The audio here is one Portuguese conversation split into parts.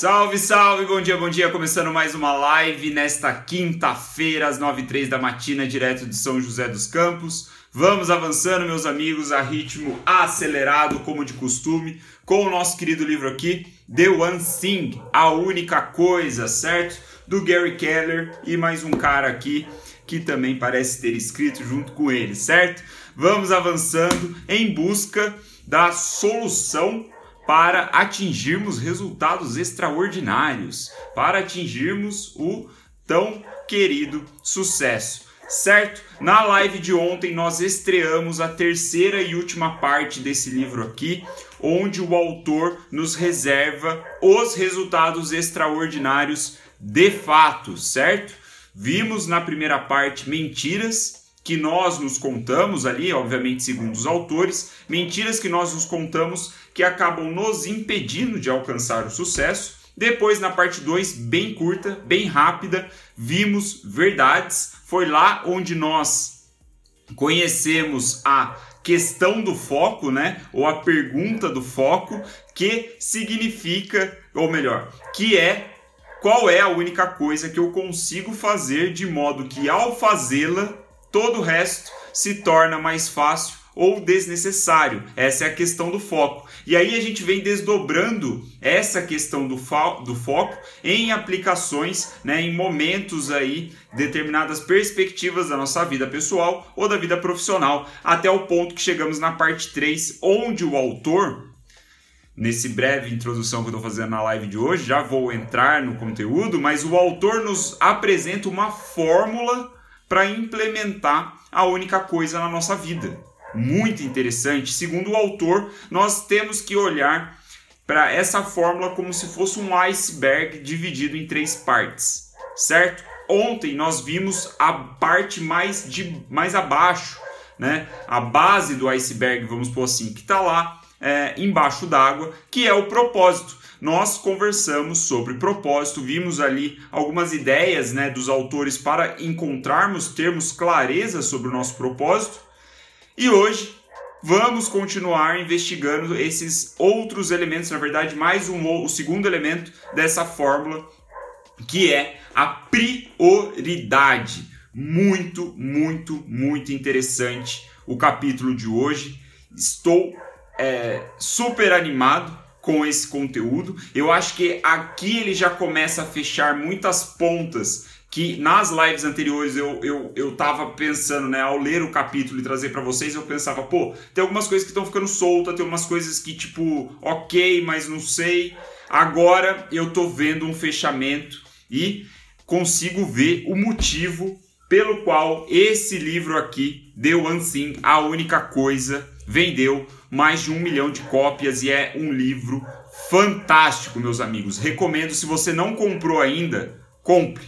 Salve, salve, bom dia, bom dia. Começando mais uma live nesta quinta-feira, às 9h03 da matina, direto de São José dos Campos. Vamos avançando, meus amigos, a ritmo acelerado, como de costume, com o nosso querido livro aqui, The One Thing, A Única Coisa, certo? Do Gary Keller e mais um cara aqui que também parece ter escrito junto com ele, certo? Vamos avançando em busca da solução para atingirmos resultados extraordinários, para atingirmos o tão querido sucesso. Certo? Na live de ontem nós estreamos a terceira e última parte desse livro aqui, onde o autor nos reserva os resultados extraordinários de fato, certo? Vimos na primeira parte mentiras que nós nos contamos ali, obviamente segundo os autores, mentiras que nós nos contamos que acabam nos impedindo de alcançar o sucesso. Depois, na parte 2, bem curta, bem rápida, vimos verdades. Foi lá onde nós conhecemos a questão do foco, né? Ou a pergunta do foco, que significa, ou melhor, que é qual é a única coisa que eu consigo fazer de modo que ao fazê-la todo o resto se torna mais fácil ou desnecessário. Essa é a questão do foco. E aí a gente vem desdobrando essa questão do, fo do foco em aplicações, né, em momentos aí, determinadas perspectivas da nossa vida pessoal ou da vida profissional, até o ponto que chegamos na parte 3, onde o autor nesse breve introdução que eu estou fazendo na live de hoje, já vou entrar no conteúdo, mas o autor nos apresenta uma fórmula para implementar a única coisa na nossa vida. Muito interessante. Segundo o autor, nós temos que olhar para essa fórmula como se fosse um iceberg dividido em três partes, certo? Ontem nós vimos a parte mais, de, mais abaixo, né? A base do iceberg, vamos por assim, que está lá é, embaixo d'água, que é o propósito nós conversamos sobre propósito, vimos ali algumas ideias né, dos autores para encontrarmos, termos clareza sobre o nosso propósito. E hoje vamos continuar investigando esses outros elementos, na verdade, mais um o segundo elemento dessa fórmula, que é a prioridade. Muito, muito, muito interessante o capítulo de hoje. Estou é, super animado com esse conteúdo. Eu acho que aqui ele já começa a fechar muitas pontas que nas lives anteriores eu, eu, eu tava pensando, né, ao ler o capítulo e trazer para vocês, eu pensava, pô, tem algumas coisas que estão ficando soltas, tem umas coisas que, tipo, ok, mas não sei. Agora eu tô vendo um fechamento e consigo ver o motivo pelo qual esse livro aqui, One Thing, a única coisa, vendeu mais de um milhão de cópias e é um livro fantástico, meus amigos. Recomendo, se você não comprou ainda, compre.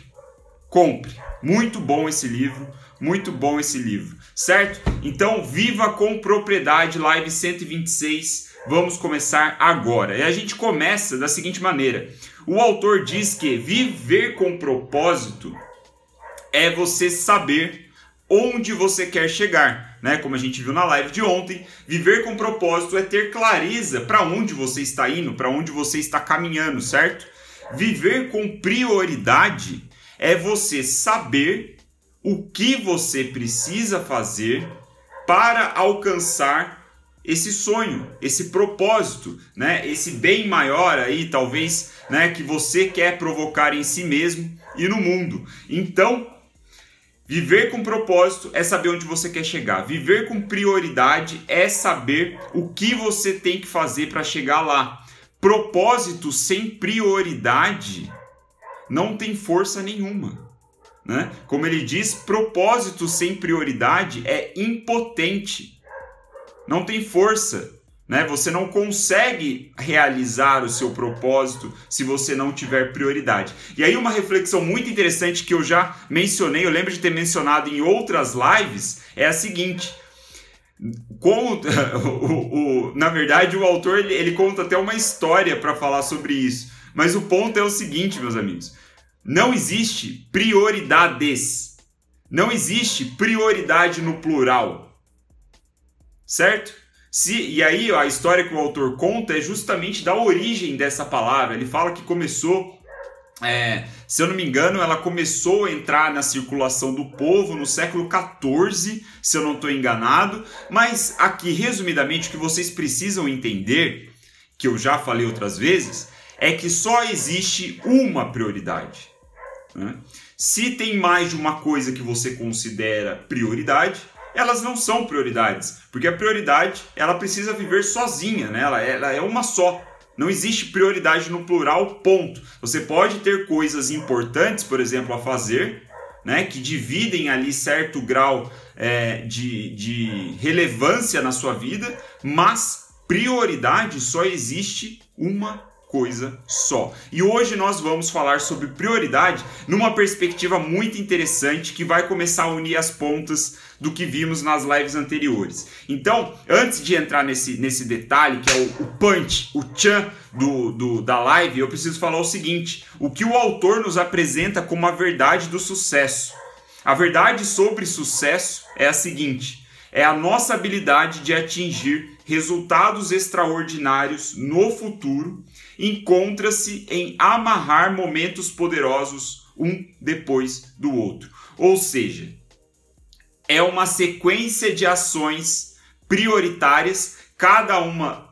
Compre. Muito bom esse livro, muito bom esse livro, certo? Então, viva com propriedade, live 126. Vamos começar agora. E a gente começa da seguinte maneira: o autor diz que viver com propósito é você saber onde você quer chegar, né? Como a gente viu na live de ontem, viver com propósito é ter clareza para onde você está indo, para onde você está caminhando, certo? Viver com prioridade é você saber o que você precisa fazer para alcançar esse sonho, esse propósito, né? Esse bem maior aí, talvez, né, que você quer provocar em si mesmo e no mundo. Então, Viver com propósito é saber onde você quer chegar. Viver com prioridade é saber o que você tem que fazer para chegar lá. Propósito sem prioridade não tem força nenhuma. Né? Como ele diz, propósito sem prioridade é impotente. Não tem força. Né? Você não consegue realizar o seu propósito se você não tiver prioridade. E aí, uma reflexão muito interessante que eu já mencionei, eu lembro de ter mencionado em outras lives, é a seguinte. Como, o, o, na verdade, o autor ele, ele conta até uma história para falar sobre isso. Mas o ponto é o seguinte, meus amigos: não existe prioridades. Não existe prioridade no plural. Certo? Se, e aí a história que o autor conta é justamente da origem dessa palavra. Ele fala que começou é, se eu não me engano, ela começou a entrar na circulação do povo no século XIV, se eu não estou enganado. Mas aqui, resumidamente, o que vocês precisam entender, que eu já falei outras vezes, é que só existe uma prioridade. Né? Se tem mais de uma coisa que você considera prioridade, elas não são prioridades, porque a prioridade ela precisa viver sozinha, né? ela, ela é uma só. Não existe prioridade no plural, ponto. Você pode ter coisas importantes, por exemplo, a fazer, né, que dividem ali certo grau é, de, de relevância na sua vida, mas prioridade só existe uma coisa só. E hoje nós vamos falar sobre prioridade numa perspectiva muito interessante que vai começar a unir as pontas do que vimos nas lives anteriores. Então, antes de entrar nesse, nesse detalhe, que é o, o punch, o chan do, do, da live, eu preciso falar o seguinte: o que o autor nos apresenta como a verdade do sucesso. A verdade sobre sucesso é a seguinte: é a nossa habilidade de atingir resultados extraordinários no futuro encontra-se em amarrar momentos poderosos um depois do outro. Ou seja, é uma sequência de ações prioritárias, cada uma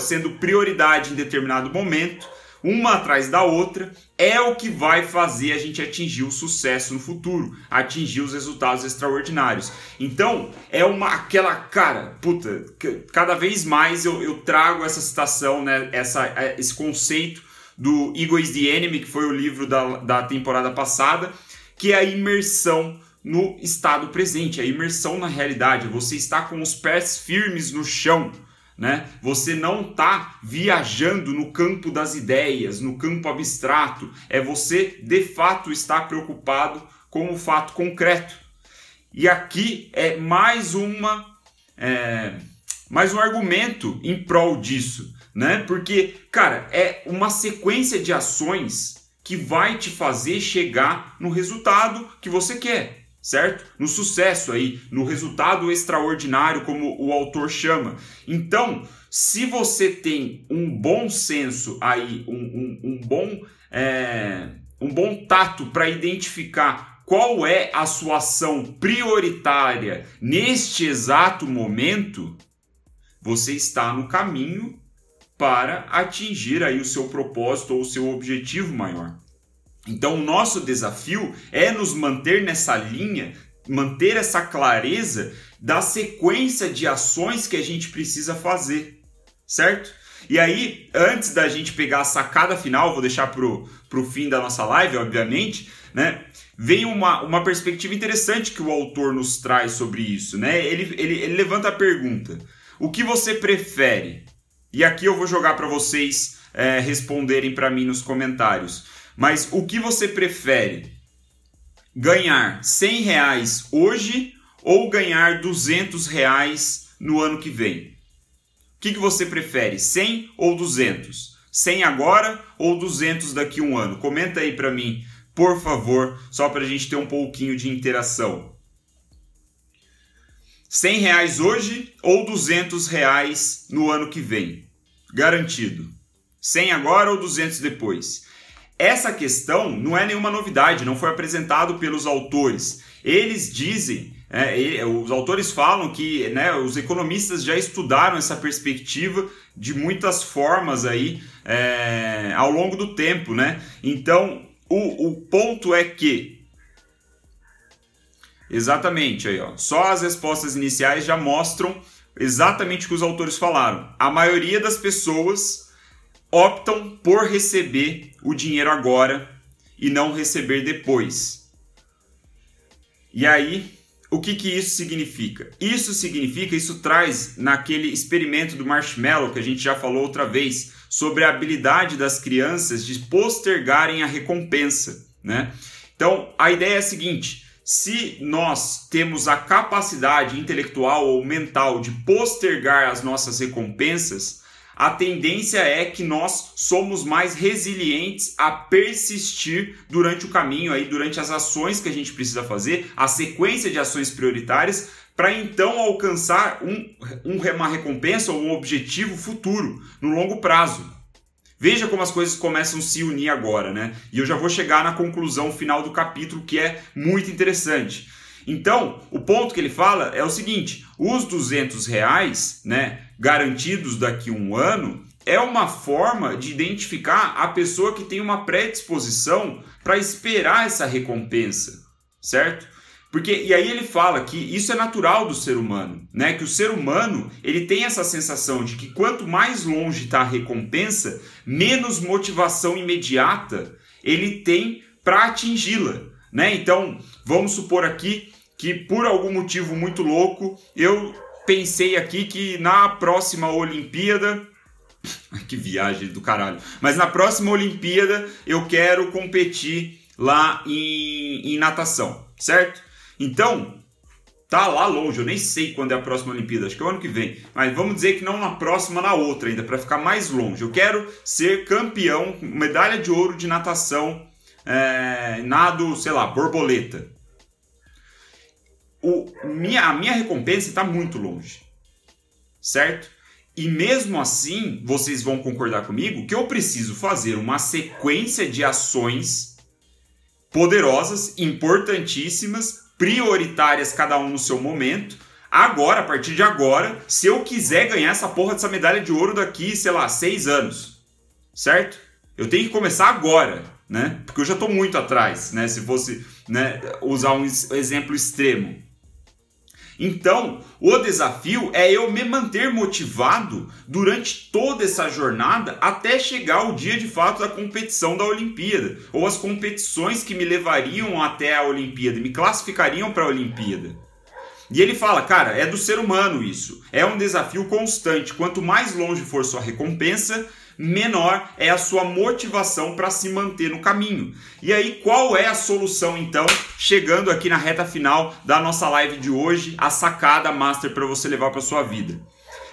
sendo prioridade em determinado momento, uma atrás da outra, é o que vai fazer a gente atingir o sucesso no futuro, atingir os resultados extraordinários. Então, é uma aquela cara, puta, cada vez mais eu, eu trago essa citação, né, essa, é, esse conceito do Ego is the Enemy, que foi o livro da, da temporada passada, que é a imersão no estado presente, a imersão na realidade. Você está com os pés firmes no chão, né? Você não está viajando no campo das ideias, no campo abstrato. É você de fato estar preocupado com o fato concreto. E aqui é mais uma é, mais um argumento em prol disso, né? Porque, cara, é uma sequência de ações que vai te fazer chegar no resultado que você quer certo? No sucesso aí, no resultado extraordinário, como o autor chama. Então, se você tem um bom senso aí, um, um, um bom, é, um bom tato para identificar qual é a sua ação prioritária neste exato momento, você está no caminho para atingir aí o seu propósito ou o seu objetivo maior. Então, o nosso desafio é nos manter nessa linha, manter essa clareza da sequência de ações que a gente precisa fazer, certo? E aí, antes da gente pegar a sacada final, vou deixar pro, pro fim da nossa live, obviamente, né? Vem uma, uma perspectiva interessante que o autor nos traz sobre isso, né? Ele, ele, ele levanta a pergunta: o que você prefere? E aqui eu vou jogar para vocês é, responderem para mim nos comentários. Mas o que você prefere? Ganhar 100 reais hoje ou ganhar 200 reais no ano que vem? O que, que você prefere, 100 ou 200? 100 agora ou 200 daqui a um ano? Comenta aí para mim, por favor, só para a gente ter um pouquinho de interação. 100 reais hoje ou 200 reais no ano que vem? Garantido. 100 agora ou 200 depois? Essa questão não é nenhuma novidade, não foi apresentado pelos autores. Eles dizem, é, os autores falam que né, os economistas já estudaram essa perspectiva de muitas formas aí é, ao longo do tempo, né? Então o, o ponto é que Exatamente aí, ó. Só as respostas iniciais já mostram exatamente o que os autores falaram. A maioria das pessoas optam por receber o dinheiro agora e não receber depois. E aí, o que, que isso significa? Isso significa, isso traz naquele experimento do marshmallow que a gente já falou outra vez, sobre a habilidade das crianças de postergarem a recompensa, né? Então, a ideia é a seguinte: se nós temos a capacidade intelectual ou mental de postergar as nossas recompensas, a tendência é que nós somos mais resilientes a persistir durante o caminho aí, durante as ações que a gente precisa fazer, a sequência de ações prioritárias para então alcançar um, um, uma recompensa ou um objetivo futuro, no longo prazo. Veja como as coisas começam a se unir agora, né? E eu já vou chegar na conclusão final do capítulo que é muito interessante. Então, o ponto que ele fala é o seguinte: os 200 reais, né, garantidos daqui a um ano, é uma forma de identificar a pessoa que tem uma predisposição para esperar essa recompensa, certo? Porque e aí ele fala que isso é natural do ser humano, né? Que o ser humano ele tem essa sensação de que quanto mais longe está a recompensa, menos motivação imediata ele tem para atingi-la, né? Então vamos supor aqui que por algum motivo muito louco eu pensei aqui que na próxima Olimpíada que viagem do caralho. Mas na próxima Olimpíada eu quero competir lá em, em natação, certo? Então, tá lá longe, eu nem sei quando é a próxima Olimpíada, acho que é o ano que vem. Mas vamos dizer que não na próxima, na outra ainda, para ficar mais longe. Eu quero ser campeão, medalha de ouro de natação, é, nado, sei lá, borboleta. O, minha, a minha recompensa está muito longe, certo? E mesmo assim, vocês vão concordar comigo que eu preciso fazer uma sequência de ações poderosas, importantíssimas, prioritárias, cada um no seu momento. Agora, a partir de agora, se eu quiser ganhar essa porra dessa medalha de ouro daqui, sei lá, seis anos, certo? Eu tenho que começar agora, né? Porque eu já estou muito atrás, né? Se fosse né, usar um exemplo extremo. Então, o desafio é eu me manter motivado durante toda essa jornada até chegar o dia de fato da competição da Olimpíada, ou as competições que me levariam até a Olimpíada, me classificariam para a Olimpíada. E ele fala, cara, é do ser humano isso. É um desafio constante. Quanto mais longe for sua recompensa, menor é a sua motivação para se manter no caminho. E aí, qual é a solução então? Chegando aqui na reta final da nossa live de hoje, a sacada master para você levar para sua vida.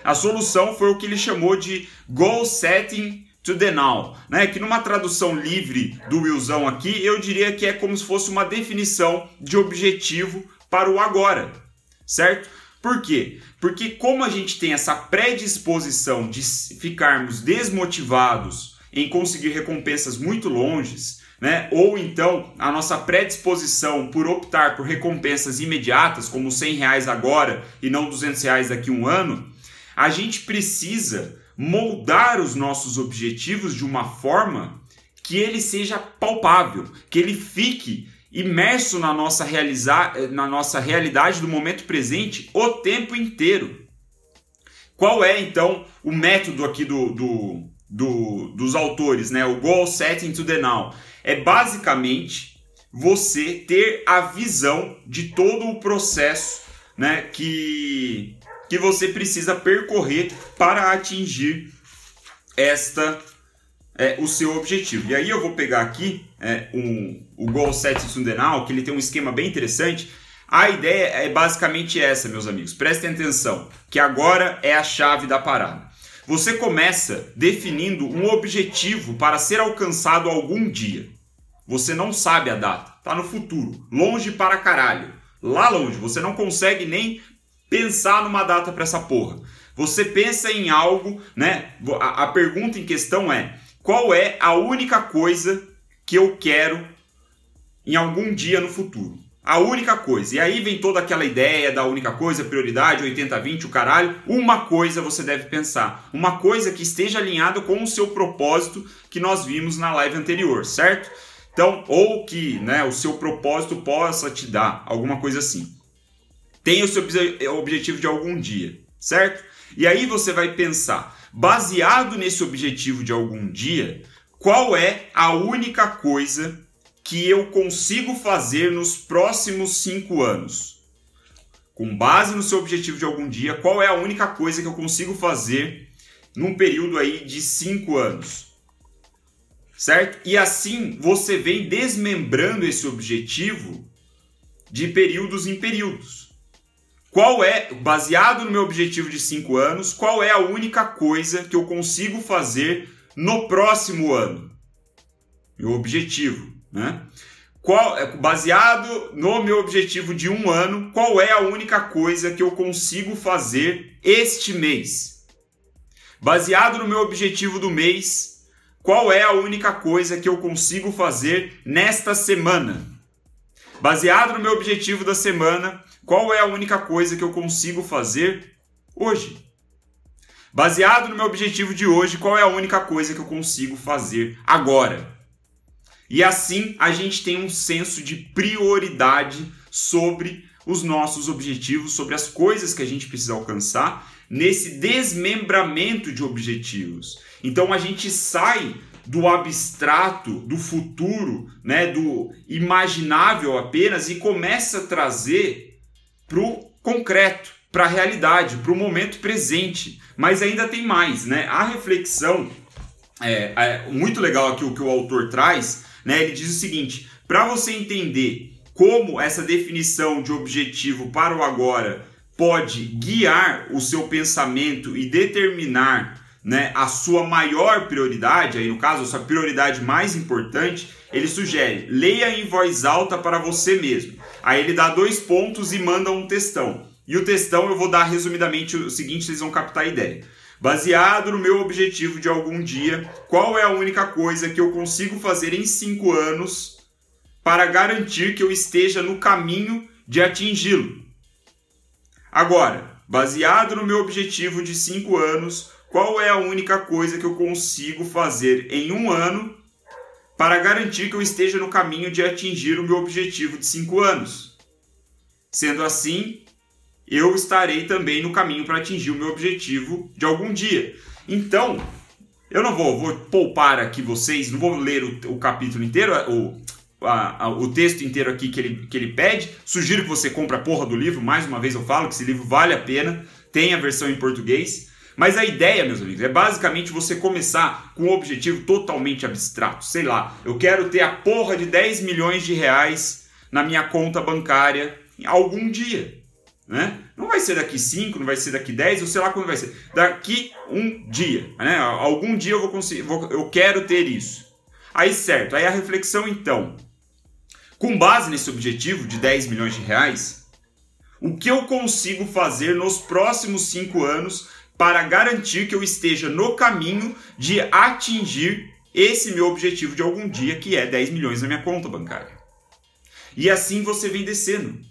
A solução foi o que ele chamou de goal setting to the now, né? Que numa tradução livre do Wilson aqui, eu diria que é como se fosse uma definição de objetivo para o agora, certo? Por quê? Porque como a gente tem essa predisposição de ficarmos desmotivados em conseguir recompensas muito longes, né? Ou então a nossa predisposição por optar por recompensas imediatas, como 100 reais agora e não 200 reais daqui a um ano, a gente precisa moldar os nossos objetivos de uma forma que ele seja palpável, que ele fique imerso na nossa, realizar, na nossa realidade do momento presente o tempo inteiro. Qual é então o método aqui do, do, do, dos autores, né? O goal setting to the now é basicamente você ter a visão de todo o processo, né? Que que você precisa percorrer para atingir esta é, o seu objetivo. E aí eu vou pegar aqui é, um, o Goal Set Sundenal, que ele tem um esquema bem interessante. A ideia é basicamente essa, meus amigos. Prestem atenção, que agora é a chave da parada. Você começa definindo um objetivo para ser alcançado algum dia. Você não sabe a data, tá no futuro, longe para caralho. Lá longe, você não consegue nem pensar numa data para essa porra. Você pensa em algo, né? A, a pergunta em questão é: qual é a única coisa que eu quero em algum dia no futuro? A única coisa. E aí vem toda aquela ideia da única coisa, prioridade, 80-20, o caralho. Uma coisa você deve pensar. Uma coisa que esteja alinhada com o seu propósito que nós vimos na live anterior, certo? Então, ou que né, o seu propósito possa te dar alguma coisa assim. Tenha o seu objetivo de algum dia, certo? E aí você vai pensar, baseado nesse objetivo de algum dia, qual é a única coisa que eu consigo fazer nos próximos cinco anos? Com base no seu objetivo de algum dia, qual é a única coisa que eu consigo fazer num período aí de cinco anos? Certo? E assim você vem desmembrando esse objetivo de períodos em períodos. Qual é, baseado no meu objetivo de 5 anos, qual é a única coisa que eu consigo fazer no próximo ano? Meu objetivo, né? qual, é, baseado no meu objetivo de um ano, qual é a única coisa que eu consigo fazer este mês? Baseado no meu objetivo do mês, qual é a única coisa que eu consigo fazer nesta semana? Baseado no meu objetivo da semana, qual é a única coisa que eu consigo fazer hoje? Baseado no meu objetivo de hoje, qual é a única coisa que eu consigo fazer agora? E assim a gente tem um senso de prioridade sobre os nossos objetivos, sobre as coisas que a gente precisa alcançar, nesse desmembramento de objetivos. Então a gente sai do abstrato, do futuro, né, do imaginável apenas e começa a trazer para o concreto, para a realidade, para o momento presente. Mas ainda tem mais, né? A reflexão é, é muito legal aqui o que o autor traz né? Ele diz o seguinte: para você entender como essa definição de objetivo para o agora pode guiar o seu pensamento e determinar né, a sua maior prioridade, aí no caso, a sua prioridade mais importante, ele sugere: leia em voz alta para você mesmo. Aí ele dá dois pontos e manda um textão. E o textão eu vou dar resumidamente o seguinte, vocês vão captar a ideia. Baseado no meu objetivo de algum dia, qual é a única coisa que eu consigo fazer em cinco anos para garantir que eu esteja no caminho de atingi-lo? Agora, baseado no meu objetivo de cinco anos, qual é a única coisa que eu consigo fazer em um ano para garantir que eu esteja no caminho de atingir o meu objetivo de cinco anos? Sendo assim, eu estarei também no caminho para atingir o meu objetivo de algum dia. Então, eu não vou, vou poupar aqui vocês, não vou ler o, o capítulo inteiro, o, a, a, o texto inteiro aqui que ele, que ele pede. Sugiro que você compre a porra do livro, mais uma vez eu falo que esse livro vale a pena, tem a versão em português. Mas a ideia, meus amigos, é basicamente você começar com um objetivo totalmente abstrato. Sei lá, eu quero ter a porra de 10 milhões de reais na minha conta bancária algum dia né? Não vai ser daqui 5, não vai ser daqui 10, ou sei lá quando vai ser. Daqui um dia, né? Algum dia eu vou conseguir, vou, eu quero ter isso. Aí certo, aí a reflexão então. Com base nesse objetivo de 10 milhões de reais, o que eu consigo fazer nos próximos 5 anos para garantir que eu esteja no caminho de atingir esse meu objetivo de algum dia, que é 10 milhões na minha conta bancária. E assim você vem descendo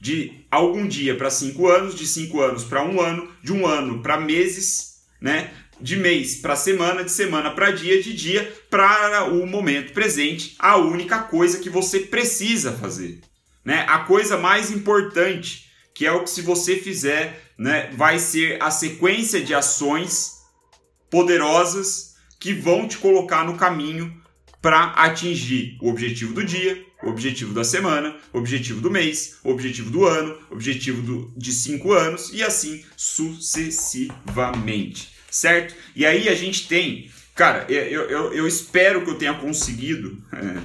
de algum dia para cinco anos, de cinco anos para um ano, de um ano para meses, né? De mês para semana, de semana para dia, de dia para o momento presente, a única coisa que você precisa fazer, né? A coisa mais importante, que é o que se você fizer, né, vai ser a sequência de ações poderosas que vão te colocar no caminho para atingir o objetivo do dia, o objetivo da semana, o objetivo do mês, o objetivo do ano, o objetivo do, de cinco anos e assim sucessivamente, certo? E aí a gente tem, cara, eu, eu, eu espero que eu tenha conseguido é,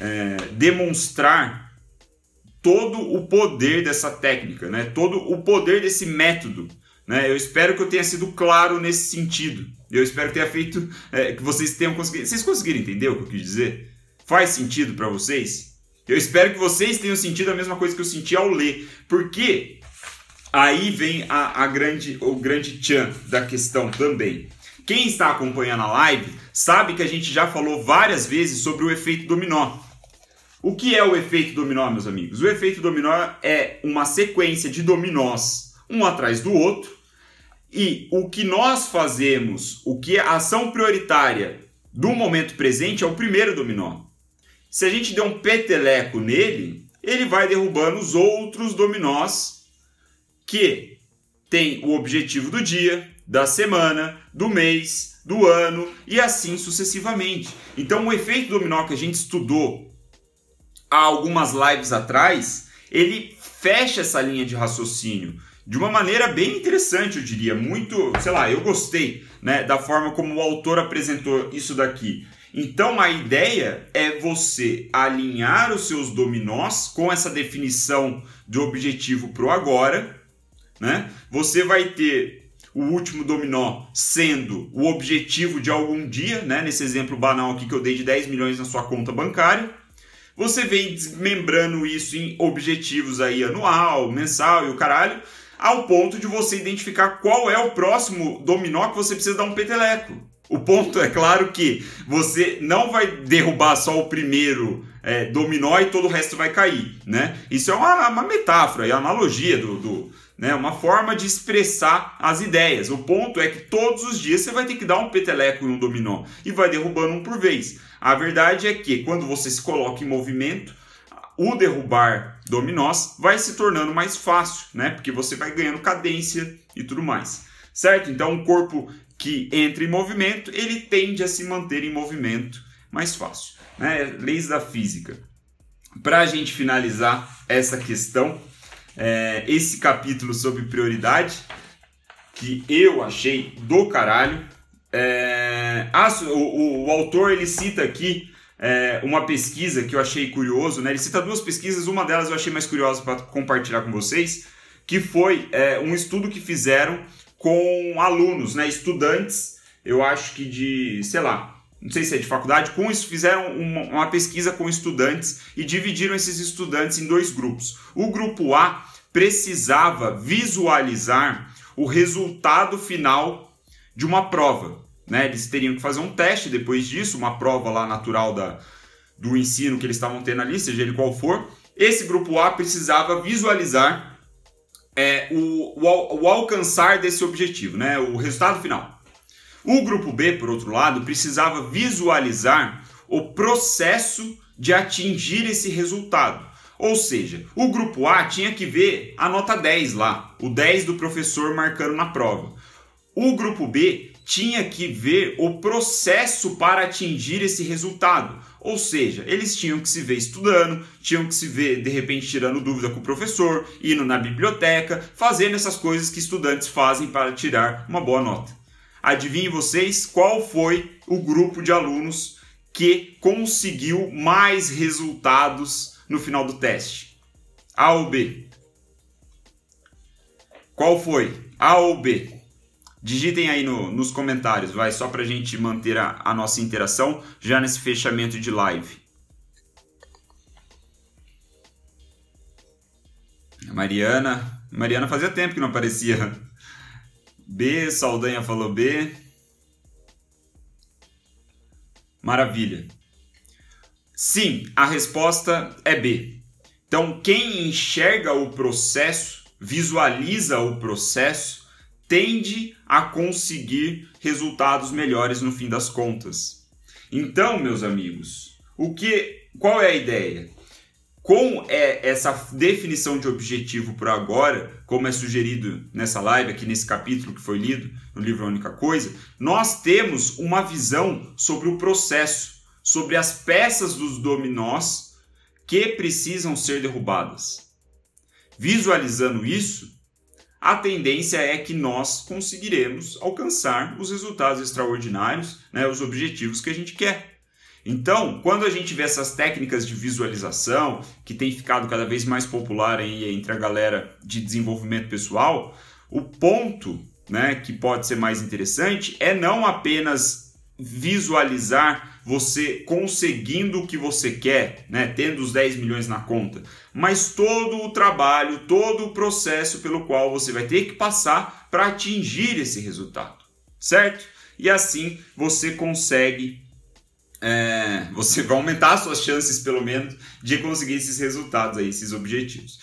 é, demonstrar todo o poder dessa técnica, né? Todo o poder desse método. Né? Eu espero que eu tenha sido claro nesse sentido. Eu espero que tenha feito é, que vocês tenham conseguido. Vocês conseguiram entender o que eu quis dizer? Faz sentido para vocês? Eu espero que vocês tenham sentido a mesma coisa que eu senti ao ler, porque aí vem a, a grande, o grande tchan da questão também. Quem está acompanhando a live sabe que a gente já falou várias vezes sobre o efeito dominó. O que é o efeito dominó, meus amigos? O efeito dominó é uma sequência de dominós, um atrás do outro, e o que nós fazemos, o que é a ação prioritária do momento presente é o primeiro dominó. Se a gente der um peteleco nele, ele vai derrubando os outros dominós que tem o objetivo do dia, da semana, do mês, do ano e assim sucessivamente. Então, o efeito dominó que a gente estudou há algumas lives atrás, ele fecha essa linha de raciocínio de uma maneira bem interessante, eu diria, muito, sei lá, eu gostei, né, da forma como o autor apresentou isso daqui. Então a ideia é você alinhar os seus dominós com essa definição de objetivo para o agora, né? Você vai ter o último dominó sendo o objetivo de algum dia, né? Nesse exemplo banal aqui que eu dei de 10 milhões na sua conta bancária. Você vem desmembrando isso em objetivos aí anual, mensal e o caralho, ao ponto de você identificar qual é o próximo dominó que você precisa dar um peteleco. O ponto é claro que você não vai derrubar só o primeiro é, dominó e todo o resto vai cair, né? Isso é uma, uma metáfora, é analogia do, do né? Uma forma de expressar as ideias. O ponto é que todos os dias você vai ter que dar um peteleco em um dominó e vai derrubando um por vez. A verdade é que quando você se coloca em movimento, o derrubar dominós vai se tornando mais fácil, né? Porque você vai ganhando cadência e tudo mais. Certo? Então, um corpo que entra em movimento, ele tende a se manter em movimento mais fácil, né? Leis da física. Para a gente finalizar essa questão, é, esse capítulo sobre prioridade, que eu achei do caralho. É, o, o, o, autor ele cita aqui é, uma pesquisa que eu achei curioso, né? Ele cita duas pesquisas, uma delas eu achei mais curiosa para compartilhar com vocês, que foi é, um estudo que fizeram com alunos, né? Estudantes, eu acho que de, sei lá, não sei se é de faculdade, com isso fizeram uma, uma, pesquisa com estudantes e dividiram esses estudantes em dois grupos. O grupo A precisava visualizar o resultado final de uma prova. Né? Eles teriam que fazer um teste depois disso, uma prova lá natural da, do ensino que eles estavam tendo ali, seja ele qual for. Esse grupo A precisava visualizar é, o, o, o alcançar desse objetivo, né? o resultado final. O grupo B, por outro lado, precisava visualizar o processo de atingir esse resultado. Ou seja, o grupo A tinha que ver a nota 10 lá, o 10 do professor marcando na prova. O grupo B tinha que ver o processo para atingir esse resultado. Ou seja, eles tinham que se ver estudando, tinham que se ver de repente tirando dúvida com o professor, indo na biblioteca, fazendo essas coisas que estudantes fazem para tirar uma boa nota. Adivinhem vocês qual foi o grupo de alunos que conseguiu mais resultados no final do teste? A ou B? Qual foi? A ou B? Digitem aí no, nos comentários, vai, só para a gente manter a, a nossa interação já nesse fechamento de live. Mariana. Mariana fazia tempo que não aparecia. B, Saldanha falou B. Maravilha. Sim, a resposta é B. Então, quem enxerga o processo, visualiza o processo, tende a conseguir resultados melhores no fim das contas. Então, meus amigos, o que qual é a ideia? Com é, essa definição de objetivo por agora, como é sugerido nessa live, aqui nesse capítulo que foi lido no livro A Única Coisa, nós temos uma visão sobre o processo, sobre as peças dos dominós que precisam ser derrubadas. Visualizando isso, a tendência é que nós conseguiremos alcançar os resultados extraordinários, né, os objetivos que a gente quer. Então, quando a gente vê essas técnicas de visualização, que tem ficado cada vez mais popular aí entre a galera de desenvolvimento pessoal, o ponto né, que pode ser mais interessante é não apenas visualizar você conseguindo o que você quer, né, tendo os 10 milhões na conta, mas todo o trabalho, todo o processo pelo qual você vai ter que passar para atingir esse resultado, certo? E assim você consegue é, você vai aumentar as suas chances, pelo menos, de conseguir esses resultados aí, esses objetivos.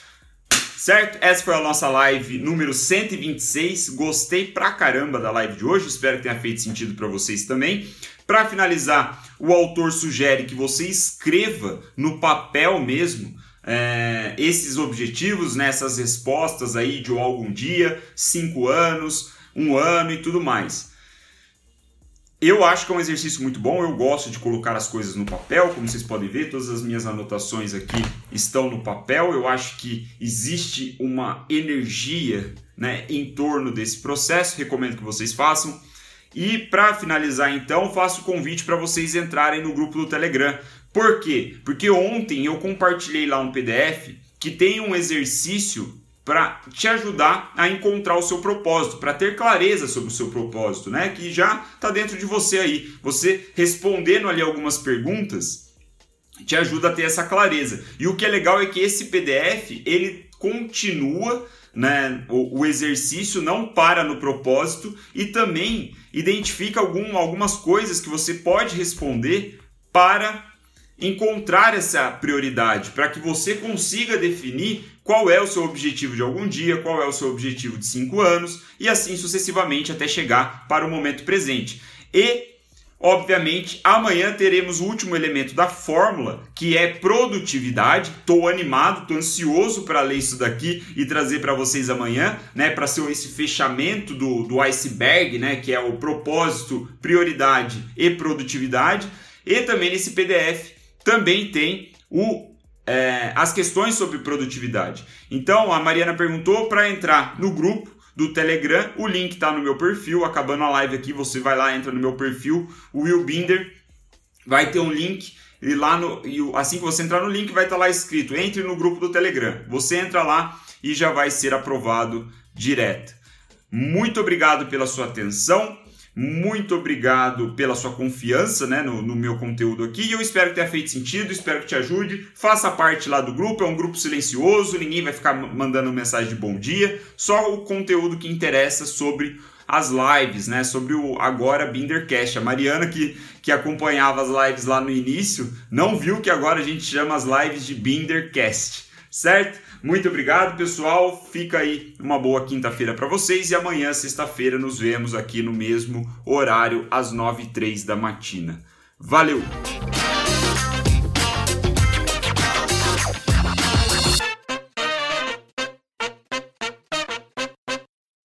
Certo? Essa foi a nossa live número 126. Gostei pra caramba da live de hoje, espero que tenha feito sentido para vocês também. Para finalizar, o autor sugere que você escreva no papel mesmo é, esses objetivos, né, respostas aí de algum dia, cinco anos, um ano e tudo mais. Eu acho que é um exercício muito bom, eu gosto de colocar as coisas no papel, como vocês podem ver, todas as minhas anotações aqui estão no papel. Eu acho que existe uma energia né, em torno desse processo, recomendo que vocês façam. E para finalizar, então, faço o convite para vocês entrarem no grupo do Telegram. Por quê? Porque ontem eu compartilhei lá um PDF que tem um exercício para te ajudar a encontrar o seu propósito, para ter clareza sobre o seu propósito, né? Que já está dentro de você aí. Você respondendo ali algumas perguntas, te ajuda a ter essa clareza. E o que é legal é que esse PDF ele continua né, o, o, exercício não para no propósito e também identifica algum, algumas coisas que você pode responder para encontrar essa prioridade, para que você consiga definir qual é o seu objetivo de algum dia, qual é o seu objetivo de cinco anos e assim sucessivamente até chegar para o momento presente. E Obviamente, amanhã teremos o último elemento da fórmula, que é produtividade. Estou animado, estou ansioso para ler isso daqui e trazer para vocês amanhã, né? Para ser esse fechamento do, do iceberg, né? Que é o propósito, prioridade e produtividade. E também nesse PDF também tem o é, as questões sobre produtividade. Então a Mariana perguntou para entrar no grupo do Telegram. O link está no meu perfil. Acabando a live aqui, você vai lá, entra no meu perfil, Will Binder. Vai ter um link e lá no e assim que você entrar no link vai estar tá lá escrito: entre no grupo do Telegram. Você entra lá e já vai ser aprovado direto. Muito obrigado pela sua atenção. Muito obrigado pela sua confiança né, no, no, meu conteúdo aqui. Eu espero que tenha feito sentido, espero que te ajude. Faça parte lá do grupo, é um grupo silencioso, ninguém vai ficar mandando mensagem de bom dia, só o conteúdo que interessa sobre as lives, né? Sobre o agora Bindercast. A Mariana que, que acompanhava as lives lá no início, não viu que agora a gente chama as lives de Bindercast, certo? Muito obrigado, pessoal. Fica aí uma boa quinta-feira para vocês e amanhã, sexta-feira, nos vemos aqui no mesmo horário às 9 h 03 da matina. Valeu!